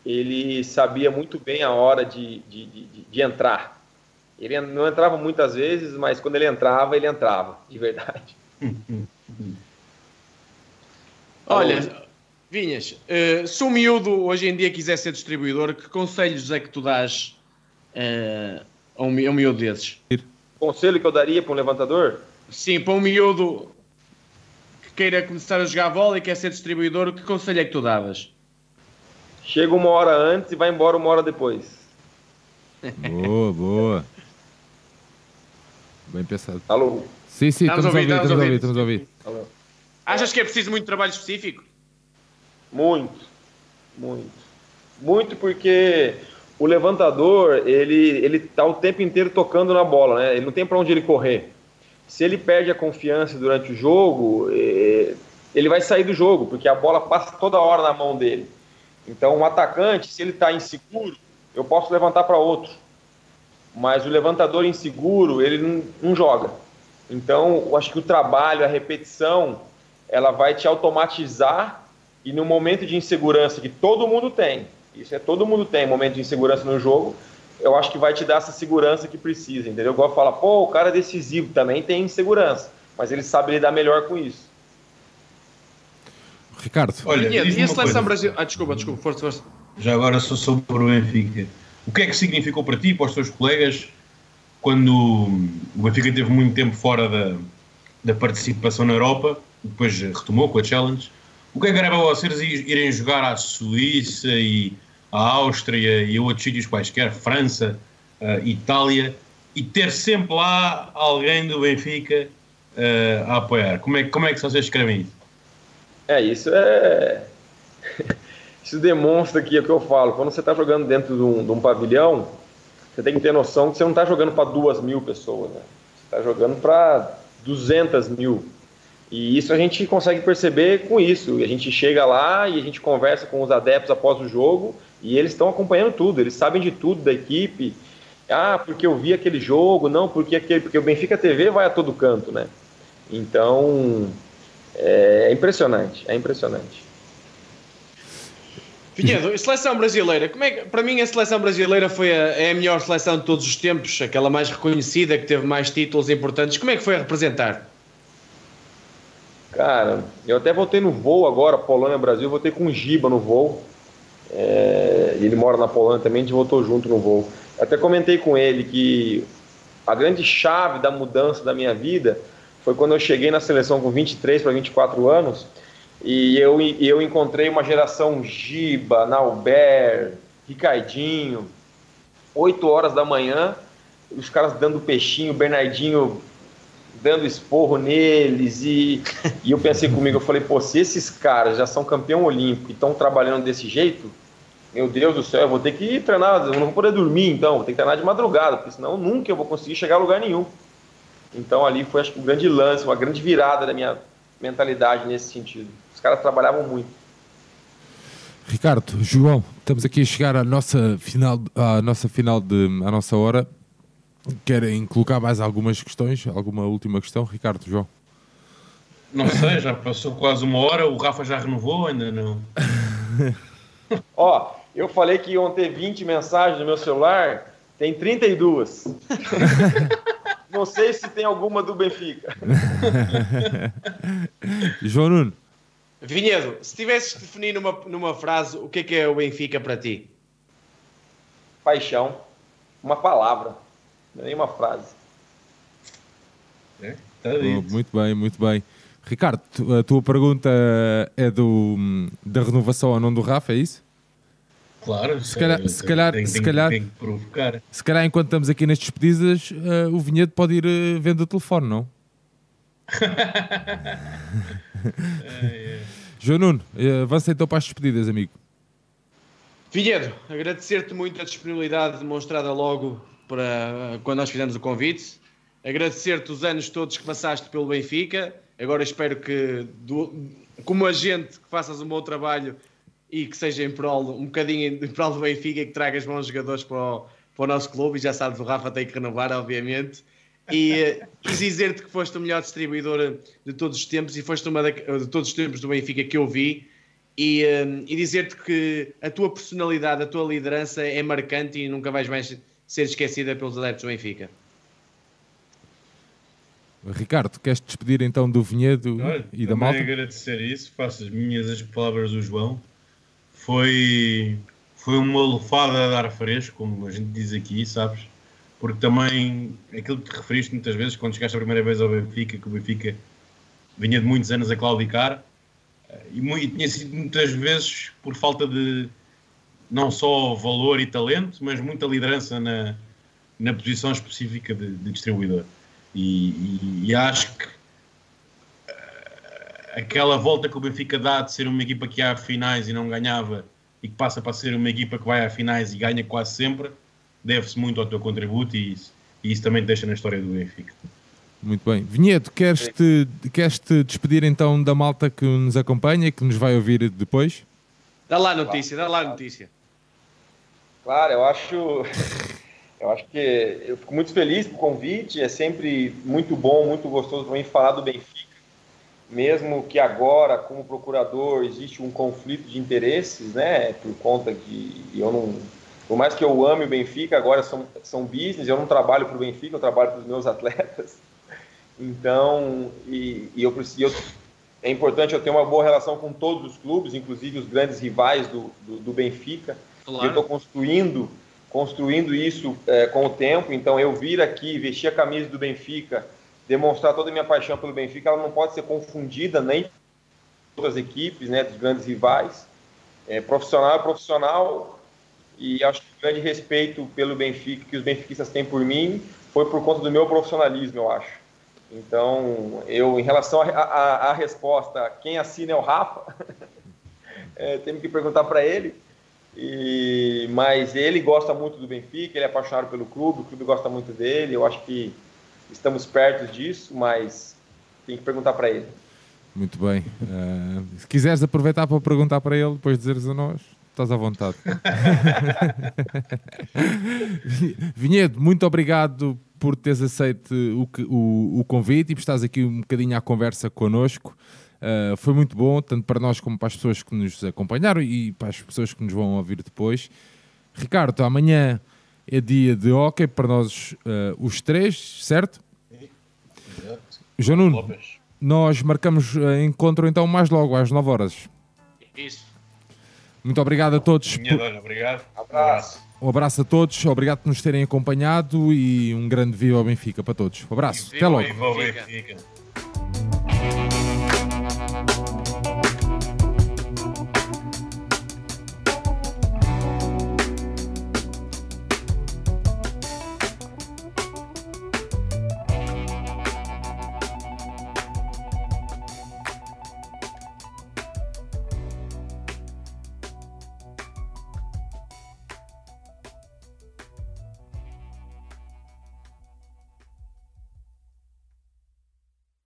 ele sabia muito bem a hora de, de, de, de entrar. Ele não entrava muitas vezes, mas quando ele entrava, ele entrava, de verdade. Olha, Vinhas, uh, se o miúdo hoje em dia quiser ser distribuidor, que conselhos é que tu dás uh, a, um, a um miúdo desses? Conselho que eu daria para um levantador? Sim, para um miúdo que queira começar a jogar bola e quer ser distribuidor, que conselho é que tu davas? Chega uma hora antes e vai embora uma hora depois. Boa, boa. Bem pensado. Alô? Sim, sim, estamos, estamos a ouvir, estamos a ouvir, estamos a ouvir. Alô. Achas que é preciso muito trabalho específico? Muito, muito. Muito porque o levantador, ele, ele tá o tempo inteiro tocando na bola, né? Ele não tem para onde ele correr. Se ele perde a confiança durante o jogo, é, ele vai sair do jogo, porque a bola passa toda hora na mão dele. Então, um atacante, se ele está inseguro, eu posso levantar para outro. Mas o levantador inseguro, ele não, não joga. Então, eu acho que o trabalho, a repetição, ela vai te automatizar e no momento de insegurança que todo mundo tem, isso é todo mundo tem, momento de insegurança no jogo, eu acho que vai te dar essa segurança que precisa, entendeu? Igual fala, pô, o cara é decisivo, também tem insegurança, mas ele sabe lidar melhor com isso. Ricardo. Olha, e a seleção brasileira. Ah, desculpa, desculpa, força, força. Já agora sou sobre o Benfica. O que é que significou para ti e para os teus colegas quando o Benfica teve muito tempo fora da, da participação na Europa, depois retomou com a Challenge? O que é que era para vocês irem jogar à Suíça e à Áustria e a outros sítios quaisquer, França, uh, Itália, e ter sempre lá alguém do Benfica uh, a apoiar? Como é, como é que vocês escrevem isso? É, isso é. Isso demonstra aqui o que eu falo. Quando você está jogando dentro de um, de um, pavilhão, você tem que ter noção que você não está jogando para duas mil pessoas, né? Você está jogando para 200 mil. E isso a gente consegue perceber com isso. A gente chega lá e a gente conversa com os adeptos após o jogo e eles estão acompanhando tudo, eles sabem de tudo da equipe. Ah, porque eu vi aquele jogo, não, porque aquele, porque o Benfica TV vai a todo canto, né? Então é, é impressionante, é impressionante. Vinhedo, seleção brasileira, como é que, para mim a seleção brasileira foi a, é a melhor seleção de todos os tempos, aquela mais reconhecida, que teve mais títulos importantes. Como é que foi a representar? Cara, eu até voltei no voo agora, Polônia-Brasil, voltei com o Giba no voo. É, ele mora na Polônia também, a gente voltou junto no voo. Até comentei com ele que a grande chave da mudança da minha vida foi quando eu cheguei na seleção com 23 para 24 anos e eu, eu encontrei uma geração Giba, Nauber, Ricardinho, 8 horas da manhã, os caras dando peixinho, Bernardinho dando esporro neles e, e eu pensei comigo, eu falei, pô, se esses caras já são campeão olímpico e estão trabalhando desse jeito, meu Deus do céu, eu vou ter que treinar, eu não vou poder dormir então, vou ter que treinar de madrugada, porque senão nunca eu vou conseguir chegar a lugar nenhum. Então ali foi acho que um grande lance, uma grande virada da minha mentalidade nesse sentido. Os caras trabalhavam muito. Ricardo, João, estamos aqui a chegar à nossa final, à nossa final de, à nossa hora. Querem colocar mais algumas questões? Alguma última questão, Ricardo, João? Não sei, já passou quase uma hora, o Rafa já renovou, ainda não. Ó, eu falei que iam ter 20 mensagens no meu celular, tem 32. não sei se tem alguma do Benfica. João Nuno. Vinhedo, se tivesses de definir numa, numa frase o que é que é o Benfica para ti? Paixão. Uma palavra, não é nem uma frase. É, tá Oh, muito bem, muito bem. Ricardo, a tua pergunta é do, da renovação ou não do Rafa, é isso? Claro, Se calhar- se calhar- tem, se tem- calhar- tem que provocar. Se calhar enquanto estamos aqui nas despedidas, eh, o Vinhedo pode ir eh, vendo o telefone, não? João Nuno, eh, avança então para as despedidas, amigo. Vinhedo, agradecer-te muito a disponibilidade demonstrada logo para quando nós fizemos o convite. Agradecer-te os anos todos que passaste pelo Benfica. Agora espero que, do- como agente, que faças um bom trabalho e que seja em prol, um bocadinho em prol do Benfica e que tragas bons jogadores para o, para o nosso clube. E já sabes, o Rafa tem que renovar, obviamente. E, eh, e dizer-te que foste o melhor distribuidor de todos os tempos e foste uma da- de todos os tempos do Benfica que eu vi. E, eh, e dizer-te que a tua personalidade, a tua liderança é marcante e nunca vais mais ser esquecida pelos adeptos do Benfica. Ricardo, queres te despedir então do Vinhedo Olha, e da malta? agradecer isso, faço as minhas as palavras do João. Foi, foi uma lufada de ar fresco, como a gente diz aqui, sabes? Porque também aquilo que te referiste muitas vezes, quando chegaste a primeira vez ao Benfica, que o Benfica vinha de muitos anos a claudicar, eh, e, e tinha sido muitas vezes por falta de não só valor e talento, mas muita liderança na, na posição específica de, de distribuidor. E, e- e acho que aquela volta que o Benfica dá de ser uma equipa que ia a finais e não ganhava e que passa para ser uma equipa que vai a finais e ganha quase sempre, deve-se muito ao teu contributo e isso, e isso também te deixa na história do Benfica. Muito bem. Vinhedo, queres te, queres te despedir então da malta que nos acompanha, que nos vai ouvir depois? Dá lá a notícia, dá lá a notícia. Claro, eu acho, eu acho que eu fico muito feliz com o convite. É sempre muito bom, muito gostoso para mim falar do Benfica, mesmo que agora, como procurador, existe um conflito de interesses, né? Por conta de eu não, por mais que eu ame o Benfica, agora são são business. Eu não trabalho para o Benfica, eu trabalho para os meus atletas. Então, e, e eu preciso, é importante eu ter uma boa relação com todos os clubes, inclusive os grandes rivais do, do, do Benfica. E eu estou construindo, construindo isso é, com o tempo. Então, eu vir aqui, vestir a camisa do Benfica, demonstrar toda a minha paixão pelo Benfica, ela não pode ser confundida nem com outras equipes, né, dos grandes rivais. É, profissional é profissional e acho que o grande respeito pelo Benfica que os benfiquistas têm por mim foi por conta do meu profissionalismo, eu acho. Então, eu, em relação à resposta, quem assina é o Rafa, é, que perguntar para ele. E, mas ele gosta muito do Benfica, ele é apaixonado pelo clube, o clube gosta muito dele. Eu acho que estamos perto disso, mas tem que perguntar para ele. Muito bem. Uh, se quiseres aproveitar para perguntar para ele, depois dizeres a nós, estás à vontade. Vinhedo, muito obrigado por teres aceito o, o, o, convite e por estás aqui um bocadinho à conversa connosco. Uh, foi muito bom, tanto para nós como para as pessoas que nos acompanharam e para as pessoas que nos vão ouvir depois. Ricardo, amanhã é dia de hockey para nós uh, os três, certo? Exato. João Nuno, nós marcamos uh, encontro então mais logo, às 9 horas. Isso. Muito obrigado a todos. Minha dona, obrigado. Abraço. Um abraço a todos, obrigado por nos terem acompanhado e um grande viva ao Benfica para todos. Um abraço, Viva até logo. Viva. Benfica.